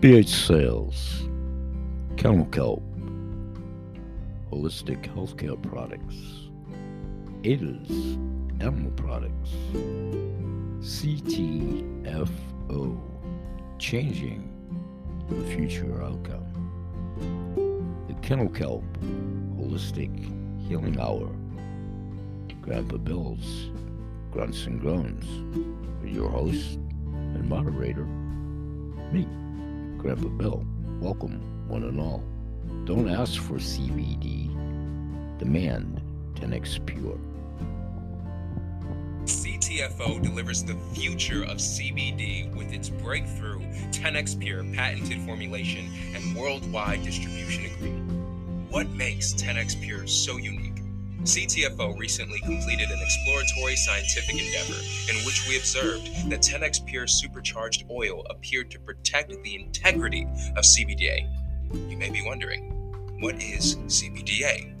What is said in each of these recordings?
BH Sales, Kennel Kelp, Holistic Healthcare Products, ADA's Animal Products, CTFO, Changing the Future Outcome, the Kennel Kelp Holistic Healing Hour, Grandpa Bill's Grunts and Groans, your host and moderator, me, Grandpa Bill. Welcome, one and all. Don't ask for CBD, demand 10x Pure. CTFO delivers the future of CBD with its breakthrough 10x Pure patented formulation and worldwide distribution agreement. What makes 10x Pure so unique? CTFO recently completed an exploratory scientific endeavor in which we observed that 10x Pure supercharged oil appeared to protect the integrity of CBDA. You may be wondering, what is CBDA?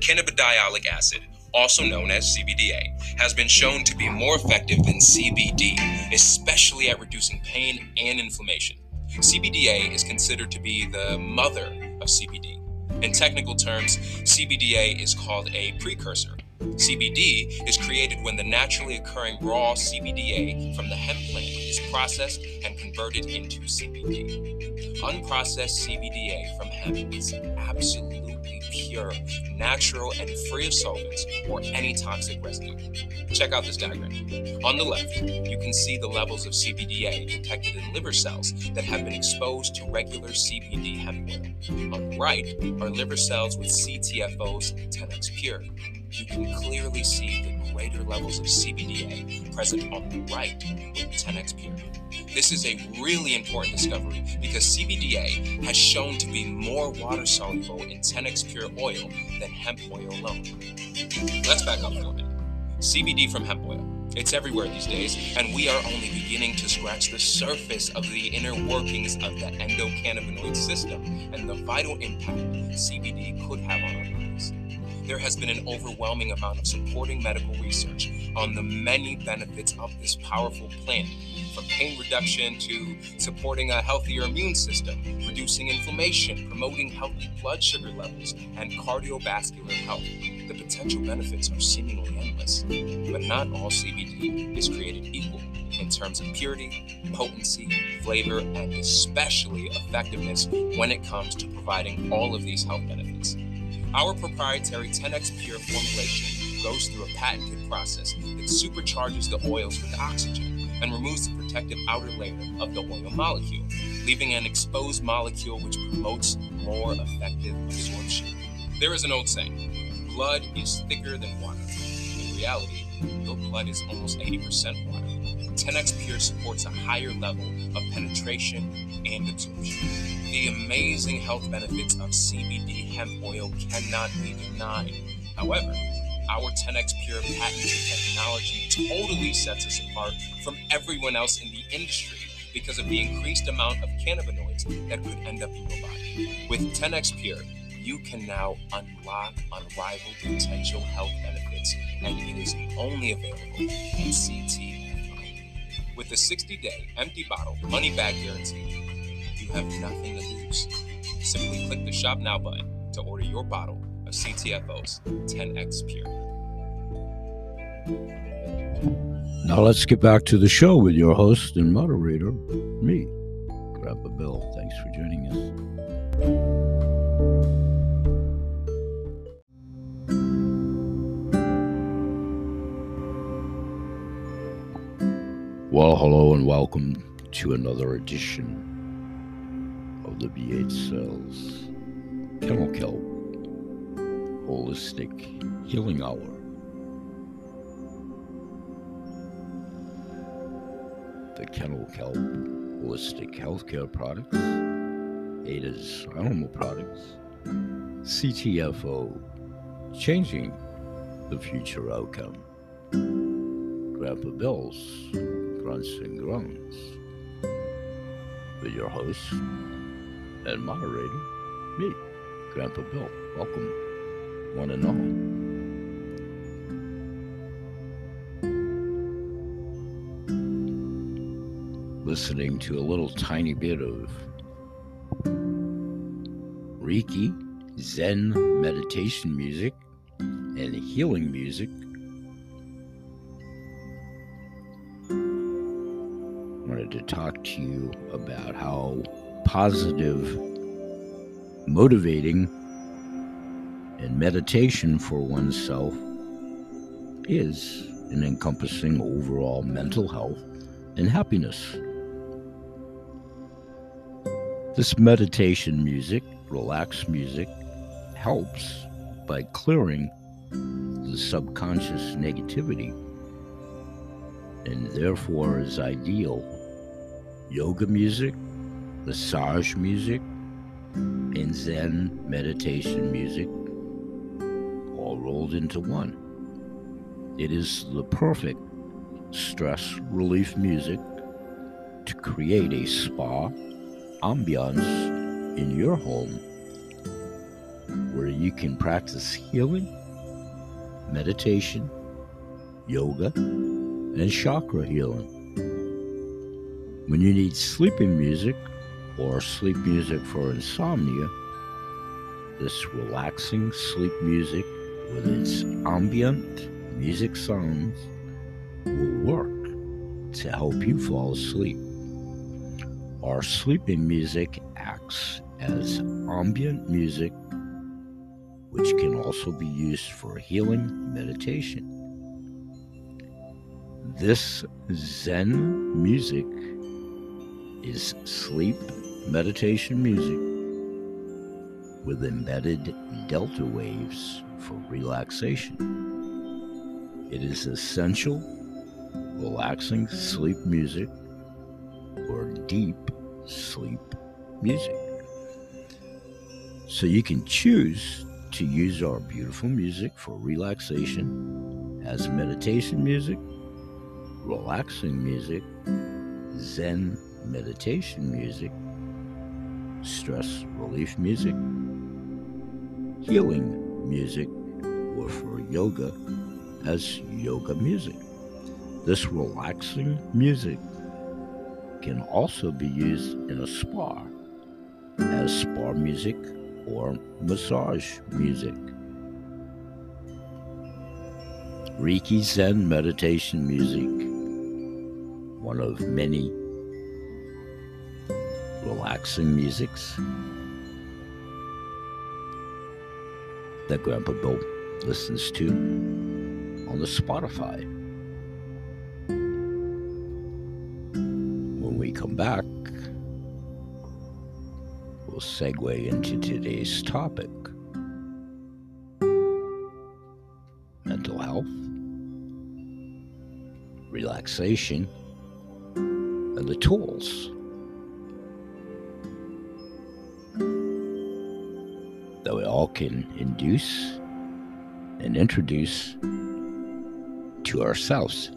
Cannabidiolic acid, also known as CBDA, has been shown to be more effective than CBD, especially at reducing pain and inflammation. CBDA is considered to be the mother of CBD. In technical terms, CBDA is called a precursor. CBD is created when the naturally occurring raw CBDA from the hemp plant is processed and converted into CBD. Unprocessed CBDA from hemp is absolutely pure, natural, and free of solvents or any toxic residue. Check out this diagram. On the left, you can see the levels of CBDA detected in liver cells that have been exposed to regular CBD hemp oil. On the right are liver cells with CTFO's 10x Pure. You can clearly see the greater levels of CBDA present on the right with 10x Pure. This is a really important discovery because CBDA has shown to be more water soluble in 10x Pure oil than hemp oil alone. Let's back up for a minute. CBD from hemp oil. It's everywhere these days, and we are only beginning to scratch the surface of the inner workings of the endocannabinoid system and the vital impact CBD could have on our. There has been an overwhelming amount of supporting medical research on the many benefits of this powerful plant, from pain reduction to supporting a healthier immune system, reducing inflammation, promoting healthy blood sugar levels, and cardiovascular health. The potential benefits are seemingly endless, but not all CBD is created equal in terms of purity, potency, flavor, and especially effectiveness when it comes to providing all of these health benefits. Our proprietary 10x Pure formulation goes through a patented process that supercharges the oils with oxygen and removes the protective outer layer of the oil molecule, leaving an exposed molecule which promotes more effective absorption. There is an old saying blood is thicker than water. In reality, your blood is almost 80% water. 10x Pure supports a higher level of penetration and absorption. The amazing health benefits of CBD hemp oil cannot be denied. However, our 10x Pure patented technology totally sets us apart from everyone else in the industry because of the increased amount of cannabinoids that could end up in your body. With 10x Pure, you can now unlock unrivaled potential health benefits, and it is only available in CTFO. With a 60 day empty bottle money back guarantee, you have nothing to lose. Simply click the Shop Now button to order your bottle of CTFO's 10x Pure. Now let's get back to the show with your host and moderator, me, Grandpa Bill. Thanks for joining us. Well, hello and welcome to another edition of the BH Sales Kennel Kelp Holistic Healing Hour. The Kennel Kelp Holistic Healthcare Products, ADA's Animal Products, CTFO, Changing the Future Outcome, Grandpa Bill's grunts and groans. With your host and moderator, me, Grandpa Bill. Welcome, one and all. Listening to a little tiny bit of Reiki, Zen meditation music, and healing music. Talk to you about how positive, motivating, and meditation for oneself is in encompassing overall mental health and happiness. This meditation music, relaxed music, helps by clearing the subconscious negativity and therefore is ideal. Yoga music, massage music, and Zen meditation music all rolled into one. It is the perfect stress relief music to create a spa ambiance in your home where you can practice healing, meditation, yoga, and chakra healing. When you need sleeping music or sleep music for insomnia, this relaxing sleep music with its ambient music sounds will work to help you fall asleep. Our sleeping music acts as ambient music, which can also be used for healing meditation. This Zen music is sleep meditation music with embedded delta waves for relaxation. It is essential, relaxing sleep music or deep sleep music. So you can choose to use our beautiful music for relaxation as meditation music, relaxing music, Zen meditation music, stress relief music, healing music, or for yoga as yoga music. This relaxing music can also be used in a spa as spa music or massage music. Reiki Zen meditation music, one of many relaxing musics that Grandpa Bill listens to on the Spotify. When we come back, we'll segue into today's topic mental health, relaxation, and the tools all can induce and introduce to ourselves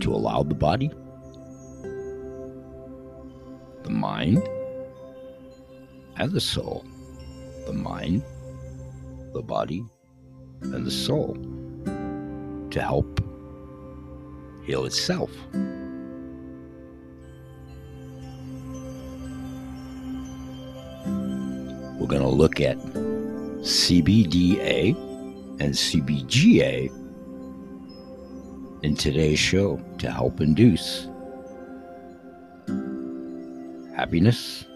to allow the body, the mind, and the soul, the mind, the body, and the soul to help heal itself. We're going to look at CBDA and CBGA in today's show to help induce happiness,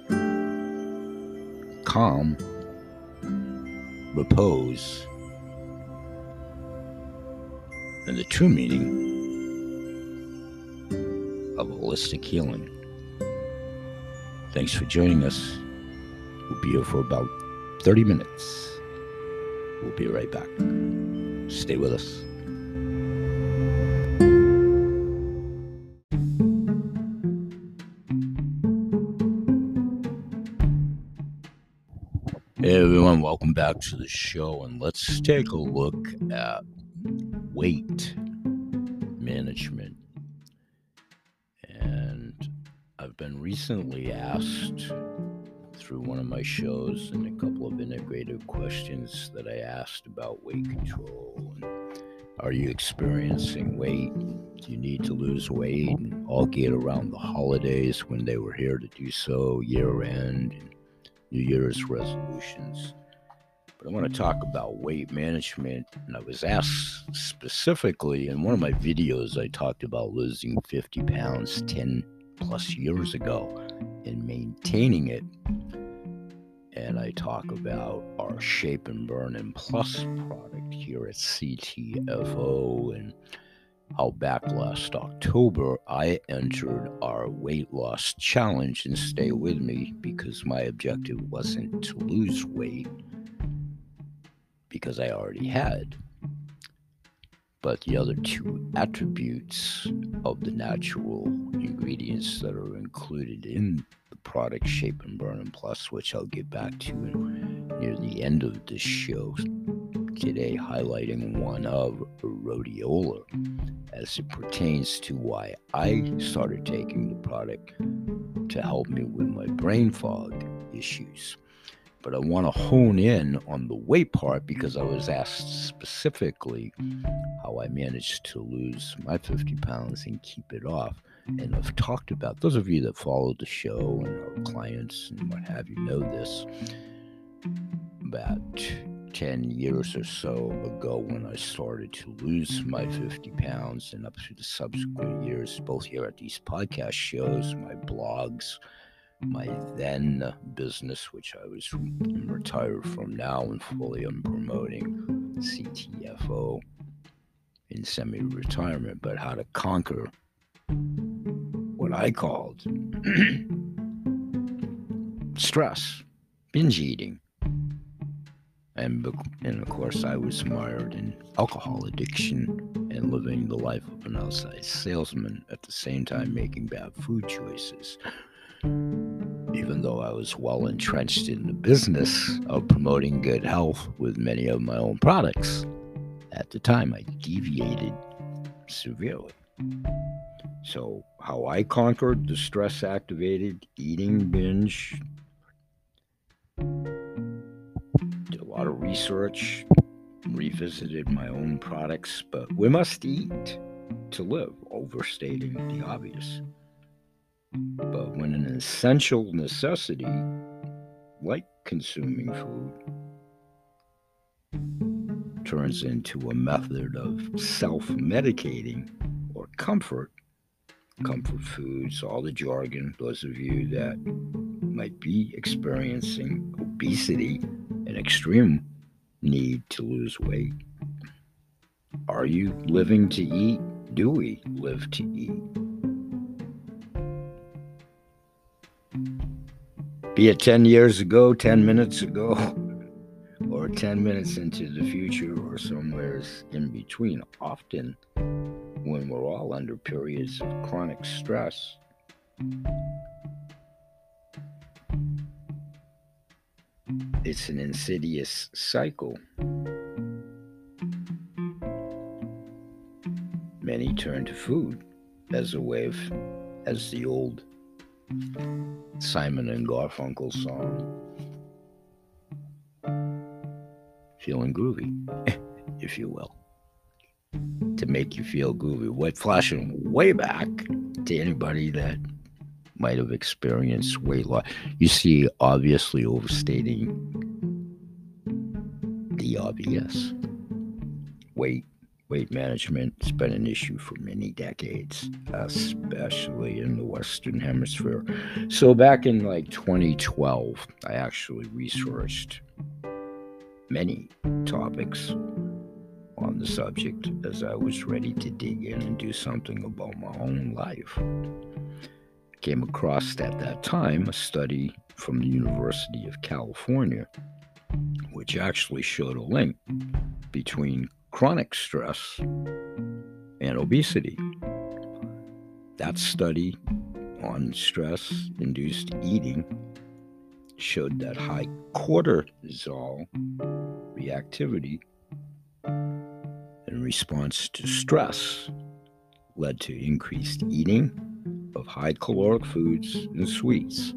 calm, repose, and the true meaning of holistic healing. Thanks for joining us. We'll be here for about 30 minutes. We'll be right back. Stay with us. Hey everyone, welcome back to the show, and let's take a look at weight management. And I've been recently asked through one of my shows and a couple of integrated questions that I asked about weight control. Are you experiencing weight? Do you need to lose weight? And all get around the holidays when they were here to do so, year end. And New Year's resolutions. But I want to talk about weight management. And I was asked specifically in one of my videos, I talked about losing 50 pounds 10 plus years ago and maintaining it. And I talk about our Shape and Burn and Plus product here at CTFO and how back last October I entered our weight loss challenge and stay with me because my objective wasn't to lose weight because I already had. But the other two attributes of the natural ingredients that are included in the product Shape and Burn and Plus, which I'll get back to near the end of this show today, highlighting one of rhodiola as it pertains to why I started taking the product to help me with my brain fog issues but I want to oh. hone in on the weight part because I was asked specifically how I managed to lose my 50 pounds and keep it off. And I've talked about those of you that follow the show and our clients and what have you know this. About 10 years or so ago, when I started to lose my 50 pounds, and up through the subsequent years, both here at these podcast shows, my blogs, my then business, which I was retired from now and fully am promoting CTFO in semi retirement, but how to conquer what I called stress, binge eating. And, and of course, I was mired in alcohol addiction and living the life of an outside salesman at the same time making bad food choices even though I was well entrenched in the business of promoting good health with many of my own products. At the time, I deviated severely. So, how I conquered the stress activated eating binge, did a lot of research, revisited my own products, but we must eat to live, overstating the obvious. But when an essential necessity, like consuming food, turns into a method of self medicating or comfort, comfort foods, all the jargon, those of you that might be experiencing obesity, an extreme need to lose weight. Are you living to eat? Do we live to eat? Be it 10 years ago, 10 minutes ago, or 10 minutes into the future, or somewhere in between. Often, when we're all under periods of chronic stress, it's an insidious cycle. Many turn to food as a way of, as the old Simon and Garfunkel song. Feeling groovy, if you will. To make you feel groovy. What flashing way back to anybody that might have experienced weight loss. You see, obviously overstating the obvious. Weight Weight management has been an issue for many decades, especially in the Western Hemisphere. So, back in like 2012, I actually researched many topics on the subject as I was ready to dig in and do something about my own life. Came across at that time a study from the University of California, which actually showed a link between chronic stress and obesity. That study on stress induced eating showed that high cortisol reactivity in response to stress led to increased eating of high caloric foods and sweets.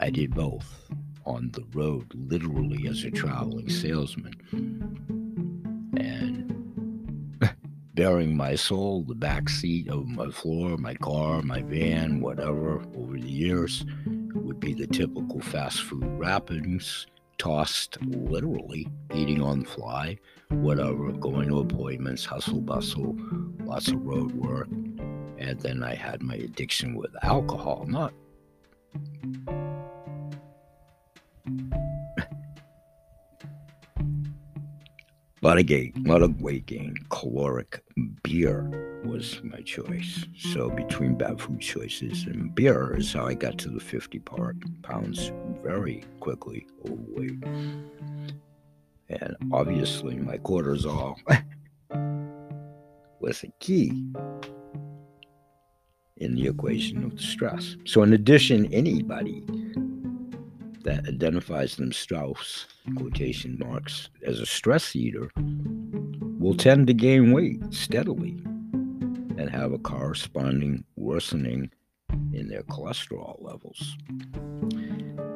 I did both on the road, literally as a traveling salesman. And bearing my soul, the back seat of my floor, my car, my van, whatever, over the years, would be the typical fast food wrappings, tossed literally, eating on the fly, whatever, going to appointments, hustle bustle, lots of road work. And then I had my addiction with alcohol, not weight gain. Caloric beer was my choice. So between bad food choices and beer is how I got to the 50 part pounds very quickly overweight. And obviously my cortisol was a key in the equation of the stress. So in addition, anybody that identifies themselves, mm-hmm. quotation marks, as a stress eater will tend to gain weight steadily and have a corresponding worsening in their cholesterol levels.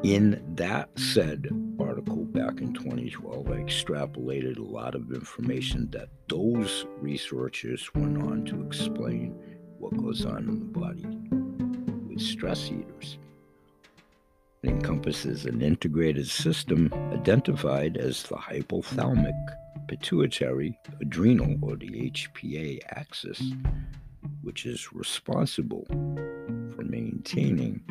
In that said article back in 2012, I extrapolated a lot of information that those researchers went on to explain what goes on in the body with stress eaters. It encompasses an integrated system identified as the hypothalamic pituitary adrenal or the HPA axis, which is responsible for maintaining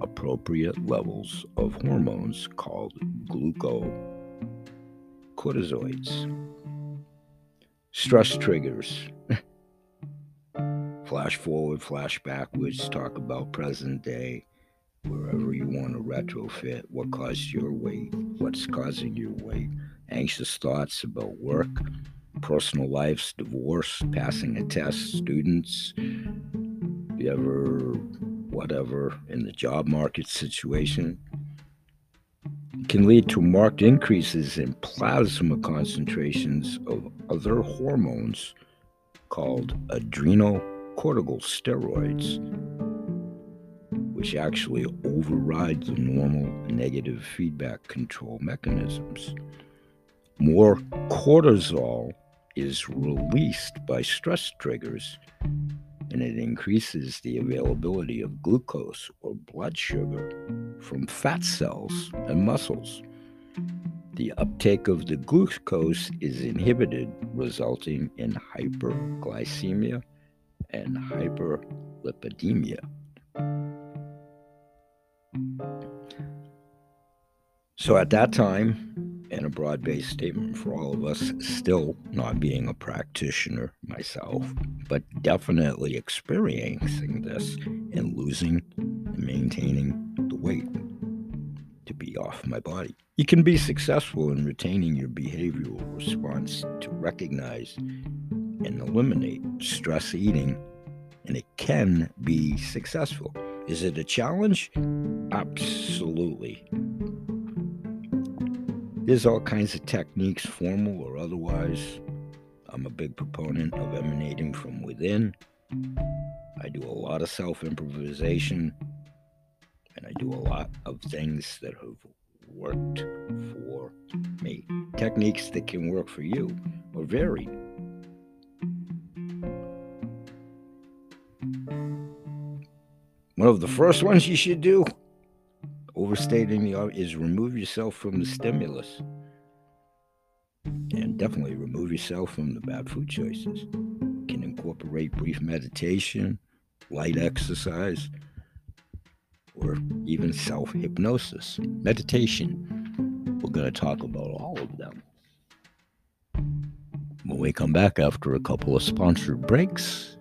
appropriate levels of hormones called glucocorticoids. Stress triggers. flash forward, flash backwards, talk about present day wherever you want to retrofit, what caused your weight, what's causing your weight, anxious thoughts about work, personal lives, divorce, passing a test, students, you ever, whatever, in the job market situation, can lead to marked increases in plasma concentrations of other hormones called adrenal corticosteroids which actually overrides the normal negative feedback control mechanisms. More cortisol is released by stress triggers, and it increases the availability of glucose or blood sugar from fat cells and muscles. The uptake of the glucose is inhibited, resulting in hyperglycemia and hyperlipidemia. So at that time, and a broad based statement for all of us, still not being a practitioner myself, but definitely experiencing this and losing and maintaining the weight to be off my body. You can be successful in retaining your behavioral response to recognize and eliminate stress eating, and it can be successful. Is it a challenge? Absolutely. There's all kinds of techniques, formal or otherwise. I'm a big proponent of emanating from within. I do a lot of self improvisation, and I do a lot of things that have worked for me. Techniques that can work for you are varied. One of the first ones mm. you should do, overstating the art is remove yourself from the stimulus. And definitely remove yourself from the bad food choices. You can incorporate brief meditation, light exercise, or even self hypnosis. Meditation. We're going to talk about all of them. When we come back after a couple of sponsored breaks,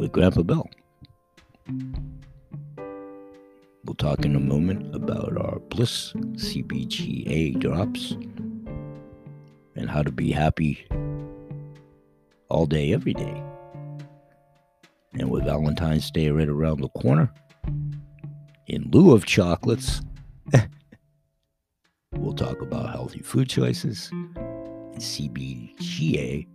with Grandpa Bill. We'll talk in a moment about our Bliss CBGA drops and how to be happy all day, every day. And with Valentine's Day right around the corner, in lieu of chocolates, we'll talk about healthy food choices and CBGA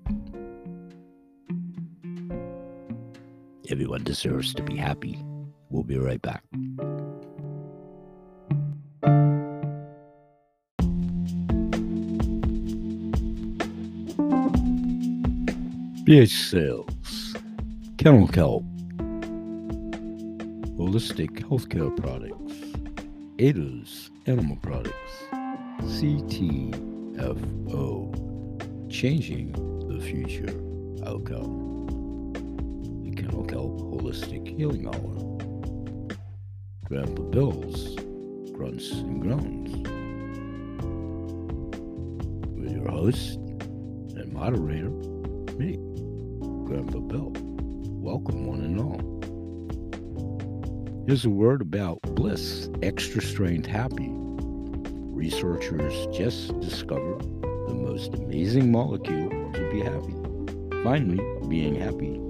Everyone deserves to be happy. We'll be right back. BH Sales, Kennel Kelp, Holistic Healthcare Products, ADA's Animal Products, CTFO, Changing the Future Outcome, Holistic Healing Hour, Grandpa Bill's Grunts and Groans, with your host and moderator, me, Grandpa Bill. Welcome, one and all. Here's a word about Bliss Extra Strength Happy. Researchers just discovered the most amazing molecule to be happy. Finally, being happy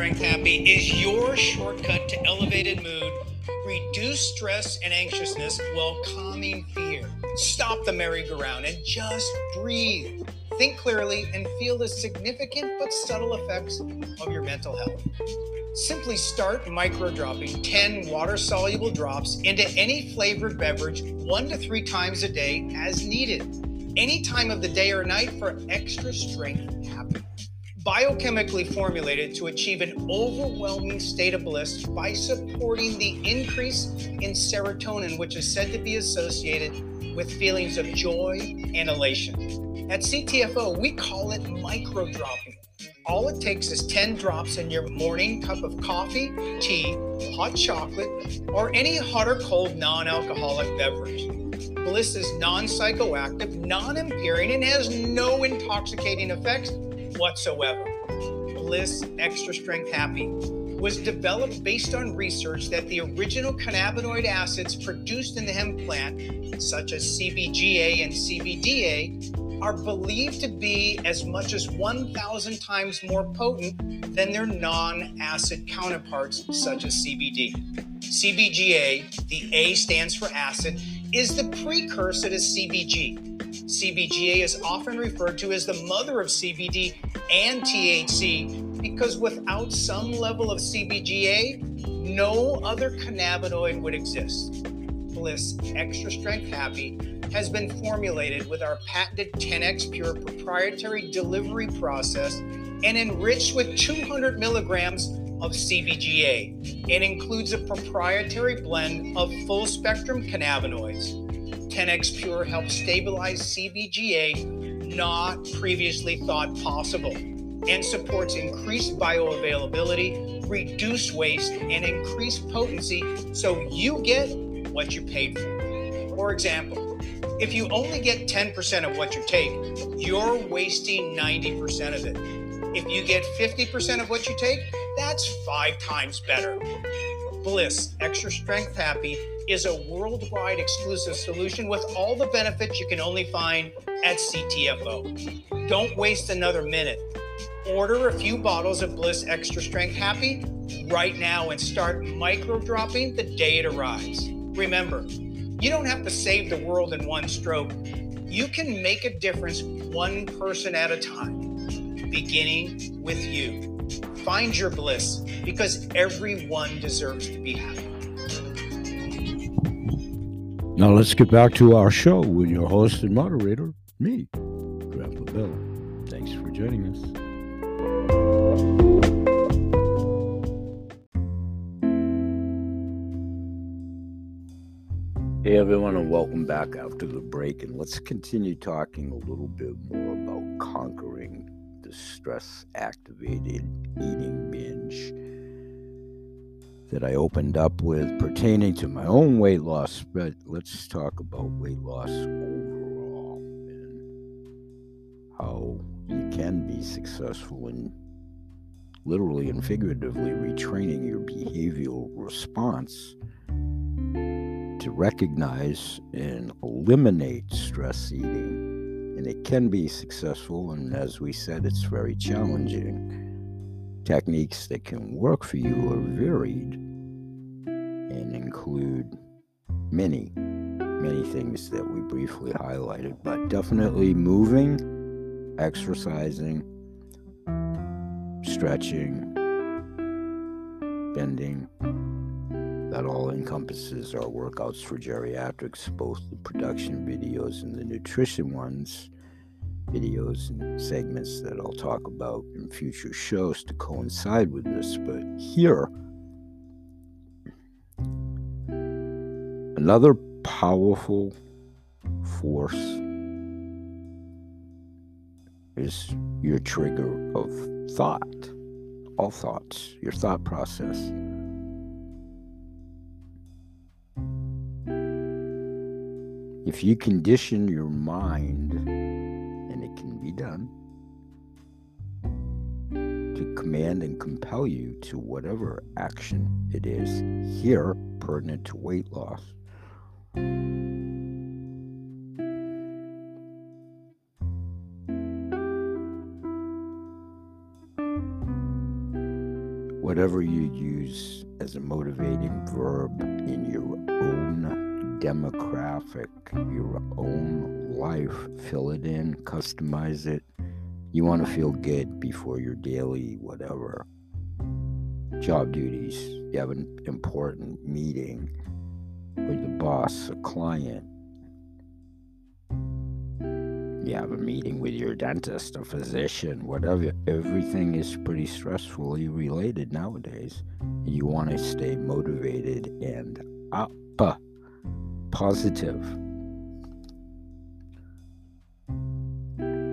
Strength Happy is your shortcut to elevated mood, reduce stress and anxiousness while calming fear. Stop the merry-go-round and just breathe. Think clearly and feel the significant but subtle effects of your mental health. Simply start micro dropping 10 water soluble drops into any flavored beverage one to three times a day as needed, any time of the day or night for extra strength. Biochemically formulated to achieve an overwhelming state of bliss by supporting the increase in serotonin, which is said to be associated with feelings of joy and elation. At CTFO, we call it micro dropping. All it takes is 10 drops in your morning cup of coffee, tea, hot chocolate, or any hot or cold non alcoholic beverage. Bliss is non psychoactive, non impairing, and has no intoxicating effects whatsoever. Bliss Extra Strength Happy was developed based on research that the original cannabinoid acids produced in the hemp plant, such as CBGA and CBDA, are believed to be as much as 1,000 times more potent than their non acid counterparts, such as CBD. CBGA, the A stands for acid, is the precursor to CBG. CBGA is often referred to as the mother of CBD and THC because without some level of CBGA, no other cannabinoid would exist. Bliss Extra Strength Happy has been formulated with our patented 10x Pure proprietary delivery process and enriched with 200 milligrams of CBGA and includes a proprietary blend of full spectrum cannabinoids. 10x Pure helps stabilize CBGA not previously thought possible and supports increased bioavailability, reduced waste, and increased potency so you get what you paid for. For example, if you only get 10% of what you take, you're wasting 90% of it. If you get 50% of what you take, that's five times better. Bliss Extra Strength Happy is a worldwide exclusive solution with all the benefits you can only find at CTFO. Don't waste another minute. Order a few bottles of Bliss Extra Strength Happy right now and start micro dropping the day it arrives. Remember, you don't have to save the world in one stroke. You can make a difference one person at a time, beginning with you. Find your bliss because everyone deserves to be happy. Now let's get back to our show with your host and moderator, me, Grandpa Bill. Thanks for joining us. Hey everyone, and welcome back after the break. And let's continue talking a little bit more about conquering the stress activated eating binge that I opened up with pertaining to my own weight loss. But let's talk about weight loss overall and how you can be successful in literally and figuratively retraining your behavioral response to recognize and eliminate stress eating. And it can be successful, and as we said, it's very challenging. Techniques that can work for you are varied and include many, many things that we briefly highlighted, but definitely moving, exercising, stretching, bending, that all encompasses our workouts for geriatrics, both the production videos and the nutrition ones. Videos and segments that I'll talk about in future shows to coincide with this. But here, another powerful force is your trigger of thought, all thoughts, your thought process. If you condition your mind, done, to command and compel you to whatever action it is here pertinent to weight loss. Whatever you use as a motivating verb in your own demographic, your own life. Fill it in, customize it. You want to feel good before your daily whatever job duties. You have an important meeting with the boss, a client. You have a meeting with your dentist, a physician, whatever. Everything is pretty stressfully related nowadays. You want to stay motivated and up positive.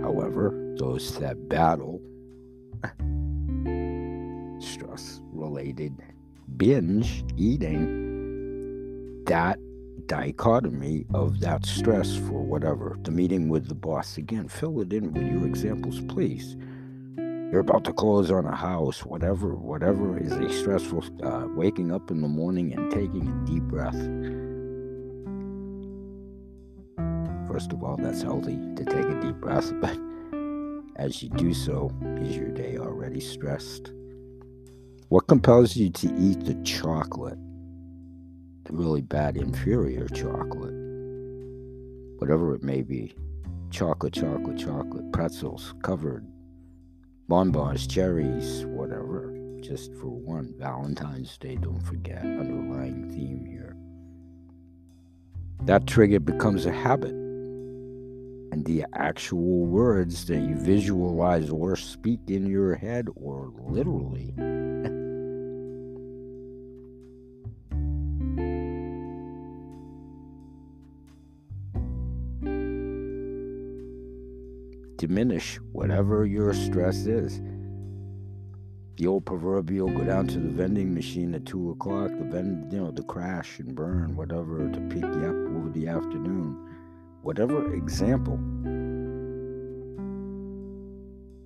However, those that battle stress related binge eating, that dichotomy of that stress for whatever, the meeting with the boss, again, fill it in with your examples, please. You're about to close on a house, whatever, whatever is a stressful, uh, waking up in the morning and taking a deep breath First of all, that's healthy to take a deep breath, but as you do so, is your day already stressed? What compels you to eat the chocolate? The really bad inferior chocolate. Whatever it may be. Chocolate, chocolate, chocolate, pretzels, covered, bonbons, cherries, whatever. Just for one, Valentine's Day, don't forget, underlying theme here. That trigger becomes a habit and the actual words that you visualize or speak in your head or literally. diminish whatever your stress is. The old proverbial go down to the vending machine at two o'clock, the vend you know, the crash and burn, whatever, to pick you up over the afternoon whatever example,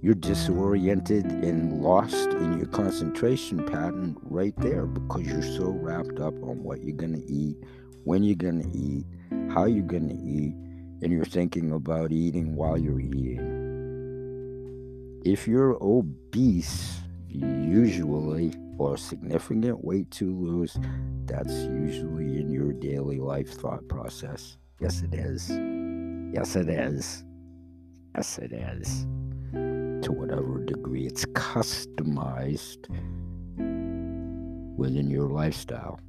you're disoriented and lost in your concentration pattern right there because you're so wrapped up on what you're going to eat, when you're going to eat, how you're going to eat, and you're thinking about eating while you're eating. If you're obese, usually, or significant weight to lose, that's usually in your daily life thought process. Yes, it is. Yes, it is. Yes, it is. To whatever degree it's customized within your lifestyle.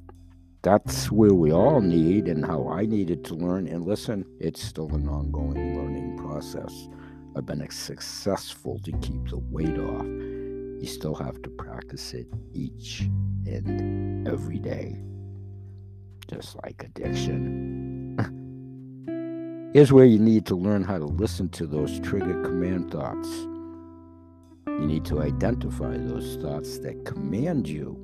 That's where we all need and how I needed to learn. And listen, it's still an ongoing learning process. I've been successful to keep the weight off. You still have to practice it each and every day, just like addiction. Here's where you need to learn how to listen to those trigger command thoughts. You need to identify those thoughts that command you.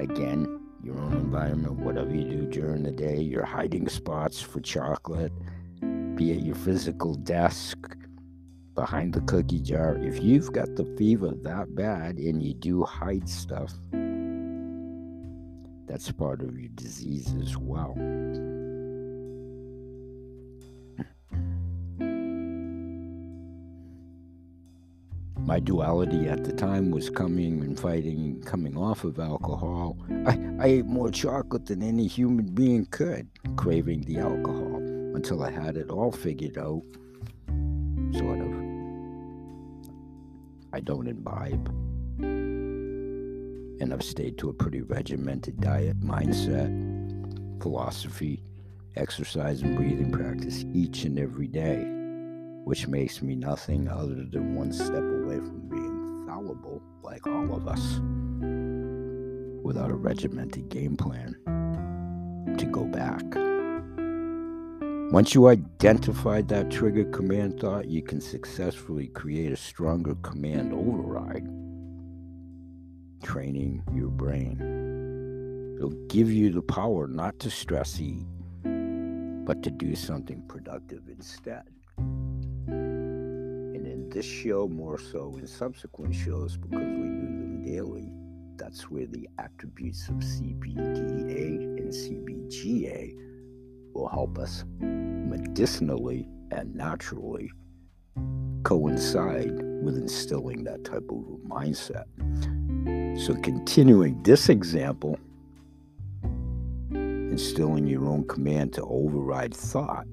Again, your own environment, whatever you do during the day, your hiding spots for chocolate, be at your physical desk, behind the cookie jar. If you've got the fever that bad and you do hide stuff, that's part of your disease as well. My duality at the time was coming and fighting, and coming off of alcohol. I, I ate more chocolate than any human being could, craving the alcohol until I had it all figured out. Sort of. I don't imbibe and I've stayed to a pretty regimented diet mindset, philosophy, exercise and breathing practice each and every day, which makes me nothing other than one step away from being fallible like all of us without a regimented game plan to go back. Once you identify that trigger command thought, you can successfully create a stronger command override, training your brain. It'll give you the power not to stress eat, but to do something productive instead. And in this show, more so in subsequent shows, because we do them daily, that's where the attributes of CBDA and CBGA will help us medicinally and naturally coincide with instilling that type of mindset. So, continuing this example, instilling your own command to override thought,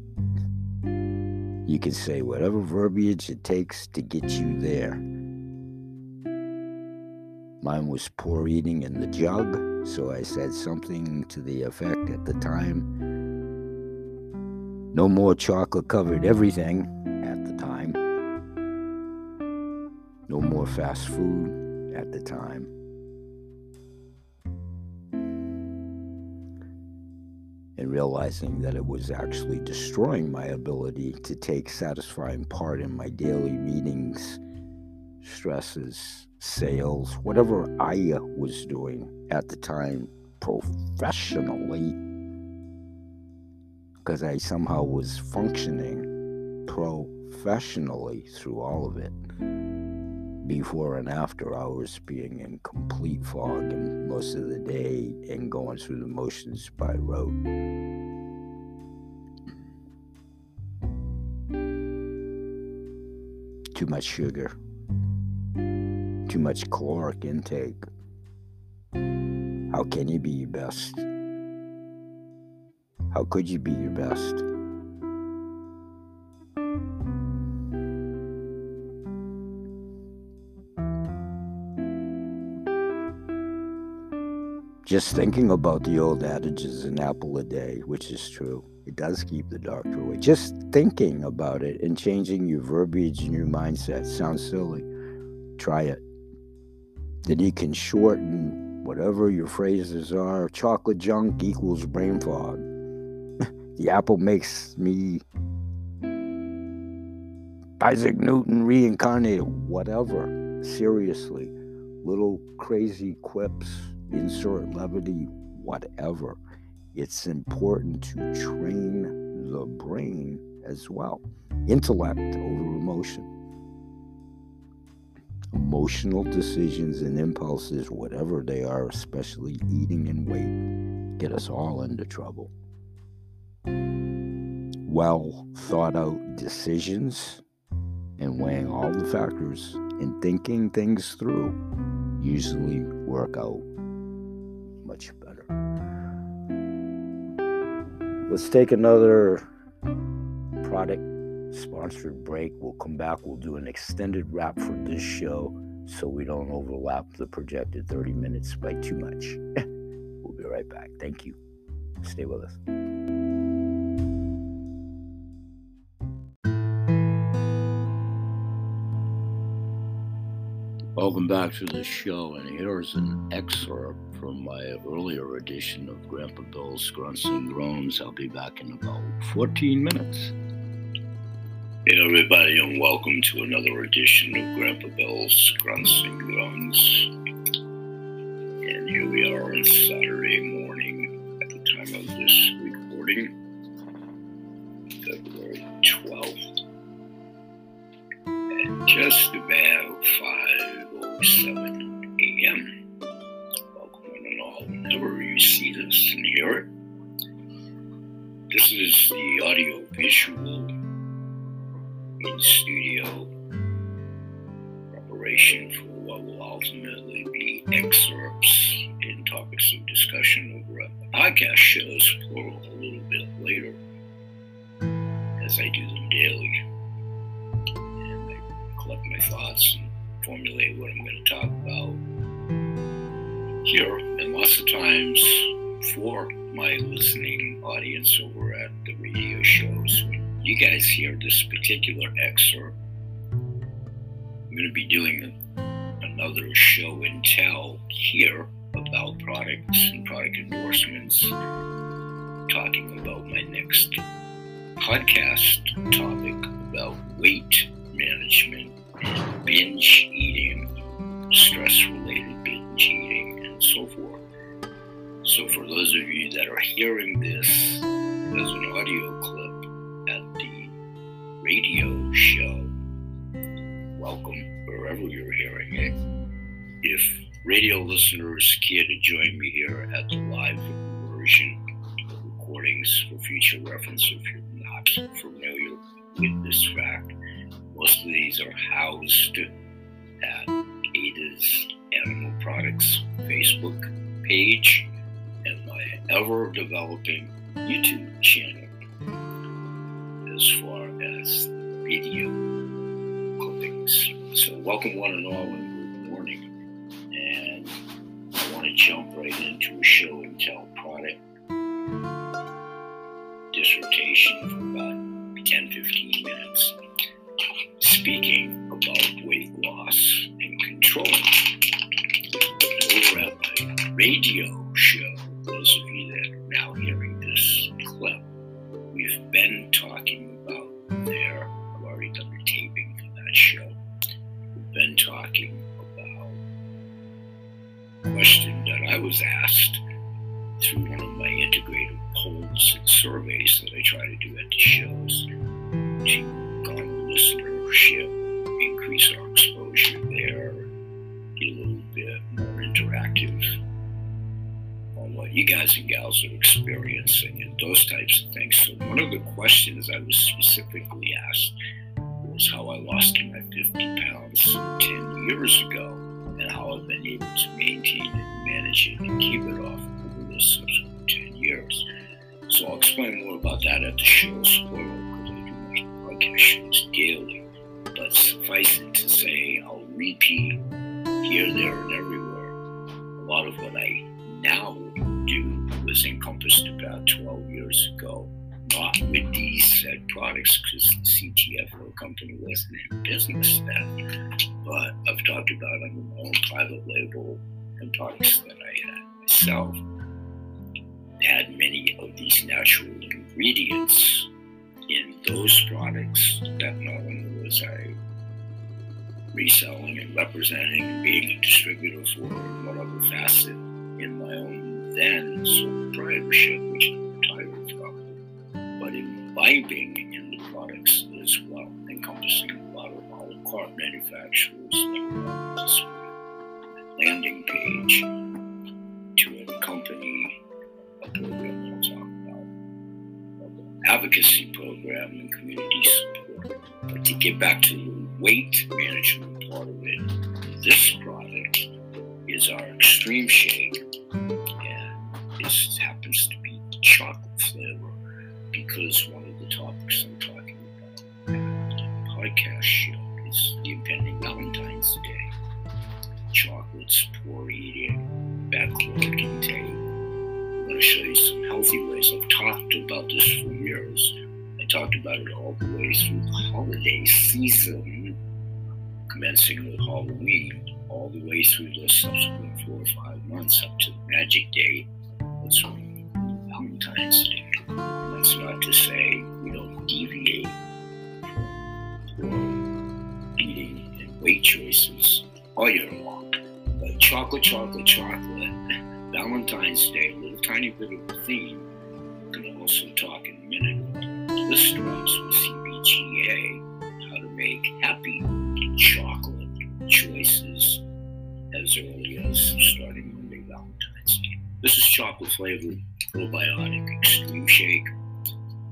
you can say whatever verbiage it takes to get you there. Mine was poor eating in the jug, so I said something to the effect at the time no more chocolate covered everything at the time. No more fast food at the time. And realizing that it was actually destroying my ability to take satisfying part in my daily meetings, stresses, sales, whatever I was doing at the time professionally because I somehow was functioning professionally through all of it. Before and after hours being in complete fog and most of the day and going through the motions by rote. Too much sugar, too much caloric intake. How can you be your best? How could you be your best? Just thinking about the old adages, an apple a day, which is true. It does keep the doctor away. Just thinking about it and changing your verbiage and your mindset sounds silly. Try it. Then you can shorten whatever your phrases are. Chocolate junk equals brain fog the apple makes me Isaac Newton reincarnated, whatever. Seriously, little crazy quips, insert levity, whatever. It's important to train the brain as well. Intellect over emotion. Emotional decisions and impulses, whatever they are, especially eating and weight, get us all into trouble well thought out decisions and weighing all the factors and thinking things through usually work out Let's take another product sponsored break. We'll come back. We'll do an extended wrap for this show so we don't overlap the projected 30 minutes by too much. we'll be right back. Thank you. Stay with us. Welcome back to the show, and here's an excerpt from my earlier edition of Grandpa Bill's Grunts and Groans. I'll be back in about 14 minutes. Hey, everybody, and welcome to another edition of Grandpa Bill's Grunts and Groans. And here we are on Saturday morning at the time of this recording, February 12th. And just about 5.07 a.m. Welcome one and all, whenever you see this and hear it. This is the audio visual in studio preparation for what will ultimately be excerpts in topics of discussion over at podcast shows for a little bit later as I do them daily. And I collect my thoughts and formulate what I'm going to talk about here. And lots of times for my listening audience over at the radio shows. When you guys hear this particular excerpt, I'm going to be doing another show and tell here about products and product endorsements, talking about my next podcast topic about weight management binge eating, stress related binge eating, and so forth. So, for those of you that are hearing this as an audio clip at the radio show, welcome wherever you're hearing it. If radio listeners care to join me here at the live version of recordings for future reference, if you're not familiar with this fact, most of these are housed at Ada's Animal Products Facebook page and my ever developing YouTube channel as far as video clippings. So, welcome one and all, and good morning. And I want to jump right into a show and tell product dissertation for about 10 15 minutes speaking about weight loss and control. Over at radio show, landing page to accompany a program I'll talk about, advocacy program and community support. But to get back to the weight management part of it, this product is our extreme shake, and this happens to be chocolate flavor because Halloween, all the way through the subsequent four or five months up to the magic day. That's Valentine's Day. That's not to say we don't deviate from eating and weight choices all year long. But chocolate, chocolate, chocolate, Valentine's Day, a little tiny bit of a theme. Probiotic extreme shake.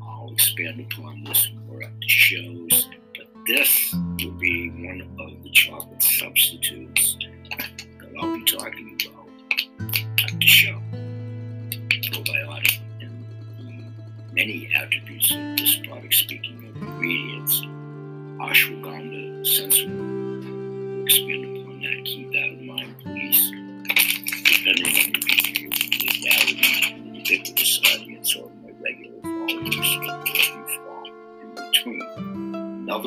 I'll expand upon this more at the shows, but this will be one of the chocolate substitutes that I'll be talking about at the show. Probiotic and many attributes of this product, speaking of ingredients, ashwagandha, sensible. We'll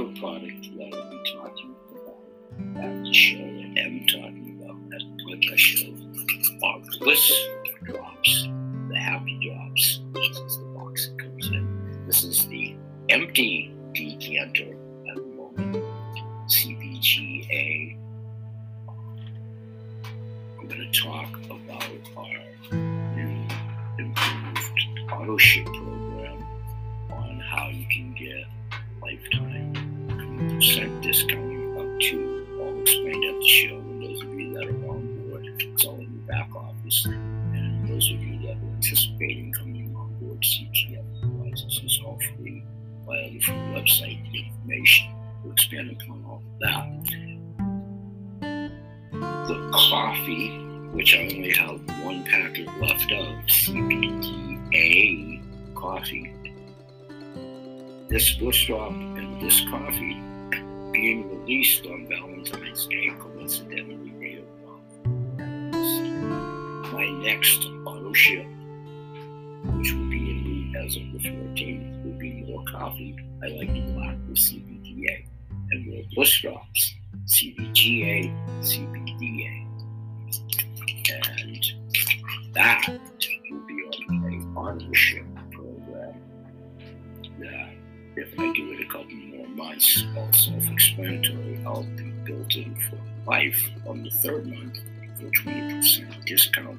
product that I'll be talking about. At the show and am talking about. At the podcast show. Are program that if I do it a couple more months, all self-explanatory, I'll be built in for life on the third month for 20% discount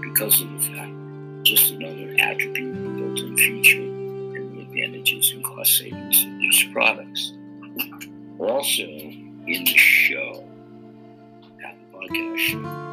because of the fact just another attribute, built-in feature, and the advantages and cost savings of these products. Also, in the show, at the podcast show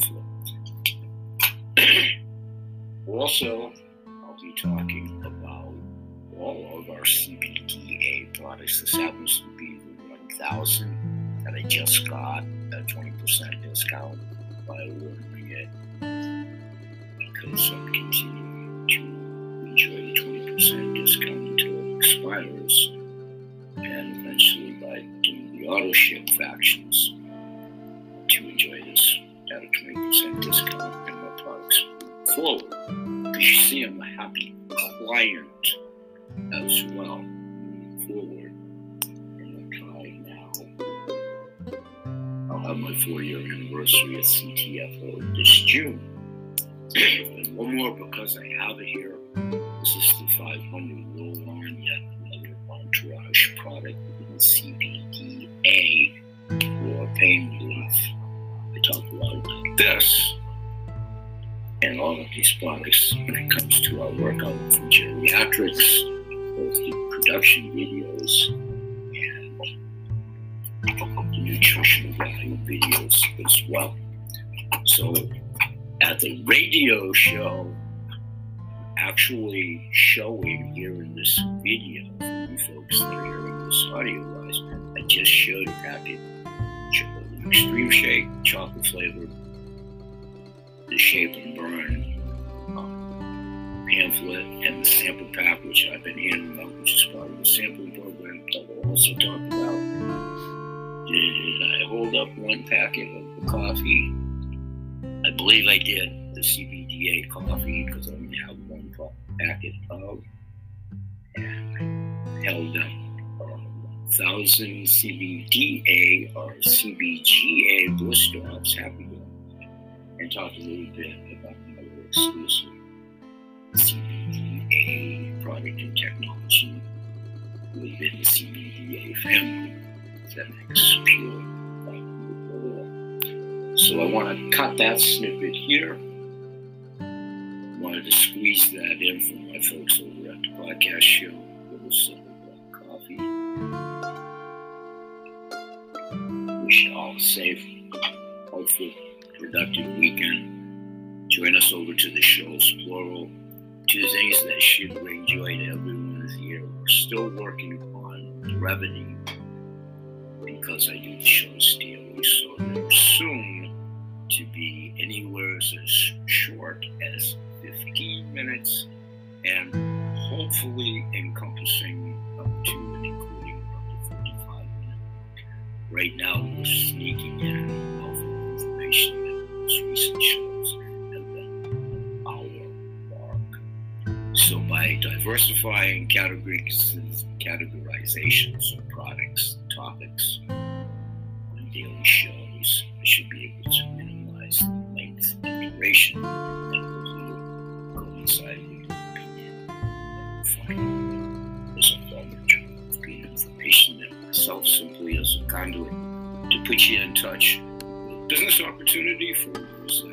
pamphlet. also, I'll be talking about all of our CBDA products. This happens to be the 1000 that I just got a 20% discount by ordering it because I'm continuing to enjoy the 20% discount until it expires. And eventually, by doing the auto ship factions, at a 20% discount and my products forward. Because you see, I'm a happy client as well moving forward. I'm trying now. I'll have my four year anniversary at CTFO this June. and one more because I have it here. This is the 500 roll on yet another entourage product within CBDA for pain relief. Talk about this and all of these products when it comes to our workout for geriatrics, both the production videos and the nutritional value videos as well. So at the radio show, actually showing here in this video, you folks that are hearing this audio wise, I just showed a packet extreme shake, chocolate flavored, the shape and burn um, pamphlet and the sample pack, which I've been handing out, which is part of the sampling program that we'll also talk about. Did I hold up one packet of the coffee? I believe I did, the CBD CBDA coffee because I only have one packet of, and held up 1000 CBDA or CBGA blister off happy and talk a little bit about another exclusive CBDA product and technology within the CBDA family that makes pure so I want to cut that snippet here. I wanted to squeeze that in for my folks over at the podcast show. Wish you all a safe, hopeful, productive weekend. Join us over to the show's plural. Things that should bring joy to everyone's ear. We're still working on revenue because I do the shows daily, so they're soon to be anywhere as short as 15 minutes and hopefully encompassing up to and Right now, we're sneaking in of information in the most recent shows and then our mark. So by diversifying categories, categorizations of products, topics on daily shows, I should be able to minimize the length and duration put you in touch. Business opportunity for those uh,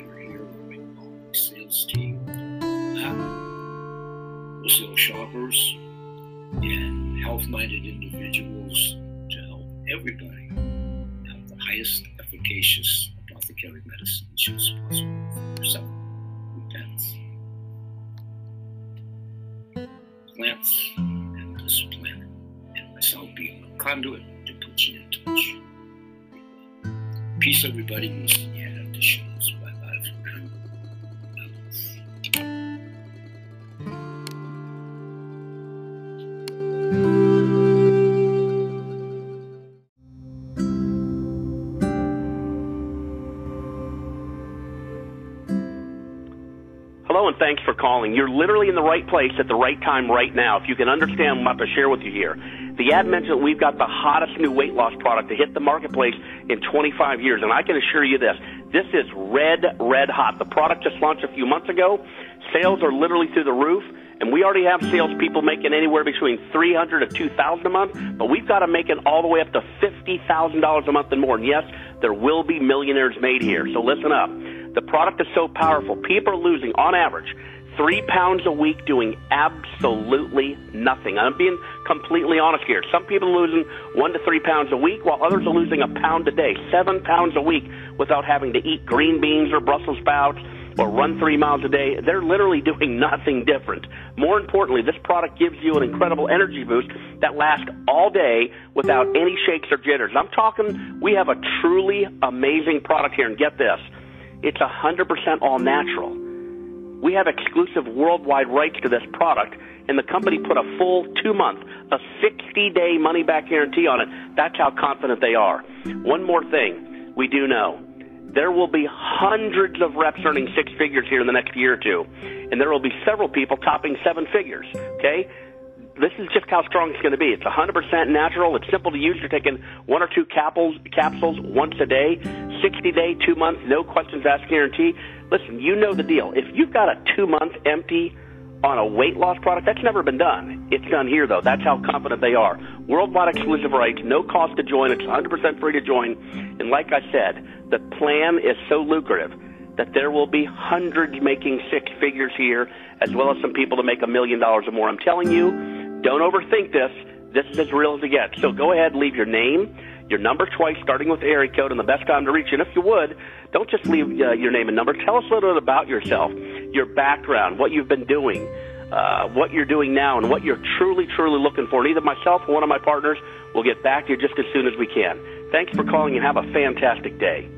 calling. You're literally in the right place at the right time right now. If you can understand what I'm about to share with you here. The ad mentioned we've got the hottest new weight loss product to hit the marketplace in 25 years, and I can assure you this. This is red, red hot. The product just launched a few months ago. Sales are literally through the roof, and we already have salespeople making anywhere between 300 to 2,000 a month, but we've got to make it all the way up to $50,000 a month and more. And yes, there will be millionaires made here. So listen up. The product is so powerful. People are losing, on average, three pounds a week doing absolutely nothing. I'm being completely honest here. Some people are losing one to three pounds a week, while others are losing a pound a day, seven pounds a week, without having to eat green beans or Brussels sprouts or run three miles a day. They're literally doing nothing different. More importantly, this product gives you an incredible energy boost that lasts all day without any shakes or jitters. I'm talking, we have a truly amazing product here, and get this. It's 100% all natural. We have exclusive worldwide rights to this product, and the company put a full two month, a 60 day money back guarantee on it. That's how confident they are. One more thing we do know there will be hundreds of reps earning six figures here in the next year or two, and there will be several people topping seven figures. Okay? This is just how strong it's going to be. It's 100% natural. It's simple to use. You're taking one or two capsules, capsules once a day, 60 day, two months, no questions asked guarantee. Listen, you know the deal. If you've got a two month empty on a weight loss product, that's never been done. It's done here though. That's how confident they are. Worldwide exclusive rights, no cost to join. It's 100% free to join. And like I said, the plan is so lucrative that there will be hundreds making six figures here, as well as some people to make a million dollars or more. I'm telling you, don't overthink this. This is as real as it gets. So go ahead, leave your name, your number twice, starting with the area code, and the best time to reach. And if you would, don't just leave uh, your name and number. Tell us a little bit about yourself, your background, what you've been doing, uh, what you're doing now, and what you're truly, truly looking for. And either myself or one of my partners will get back to you just as soon as we can. Thanks for calling and have a fantastic day.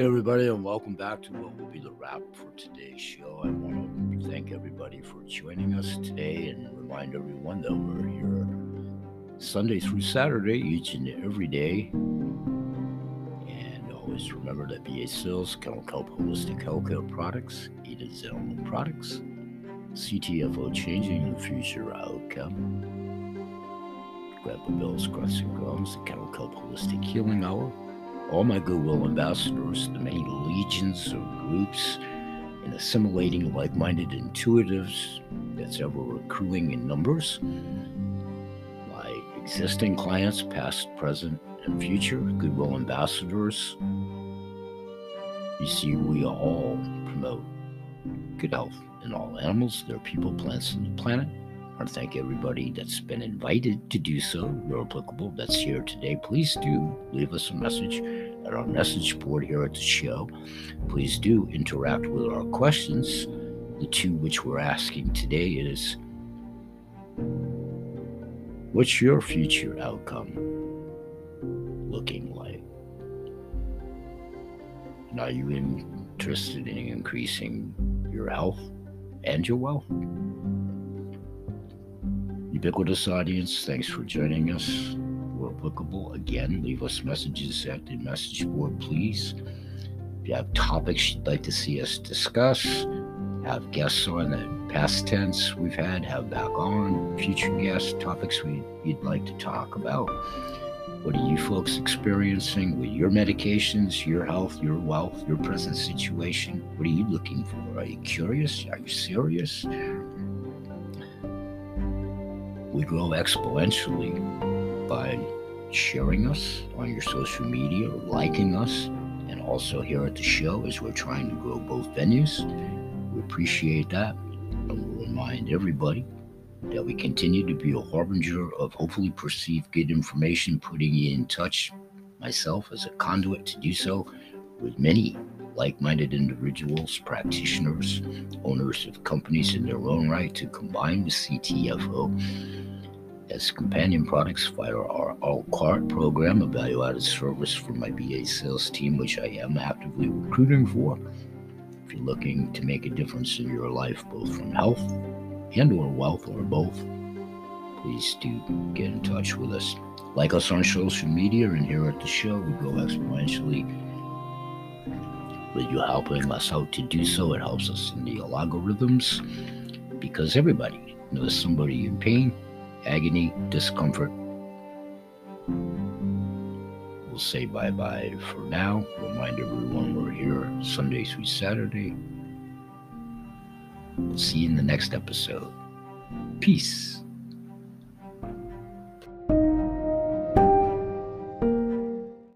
Hey, everybody, and welcome back to what will be the wrap for today's show. I want to thank everybody for joining us today and remind everyone that we're here Sunday through Saturday, each and every day. And always remember that BH Sales, Chemical Holistic Healthcare Products, Ada's Animal Products, CTFO Changing the Future Outcome, Grandpa Bill's Crossing Grounds, the Kennel Kelp Holistic Healing Hour, all my Goodwill ambassadors, the many legions of groups, and assimilating like minded intuitives that's ever accruing in numbers. My existing clients, past, present, and future, Goodwill ambassadors. You see, we all promote good health in all animals, their people, plants, and the planet. I want to thank everybody that's been invited to do so, where applicable, that's here today. Please do leave us a message at our message board here at the show. Please do interact with our questions. The two which we're asking today is What's your future outcome looking like? And are you interested in increasing your health and your wealth? Ubiquitous audience, thanks for joining us. Applicable, again, leave us messages at the message board, please. If you have topics you'd like to see us discuss, have guests on the past tense we've had, have back on, future guests, topics we, you'd like to talk about. What are you folks experiencing with your medications, your health, your wealth, your present situation? What are you looking for? Are you curious? Are you serious? We grow exponentially by sharing us on your social media, liking us, and also here at the show as we're trying to grow both venues. We appreciate that. And we'll remind everybody that we continue to be a harbinger of hopefully perceived good information, putting you in touch, myself as a conduit to do so, with many like minded individuals, practitioners, owners of companies in their own right to combine with CTFO as companion products via our All Cart program, a value added service for my BH sales team, which I am actively recruiting for. If you're looking to make a difference in your life, both from health and or wealth or both, please do get in touch with us. Like us on social media and here at the show, we grow exponentially. With you helping us out to do so, it helps us in the algorithms because everybody knows somebody in pain, agony, discomfort. We'll say bye bye for now. Remind everyone we're here Sunday through Saturday. We'll see you in the next episode. Peace.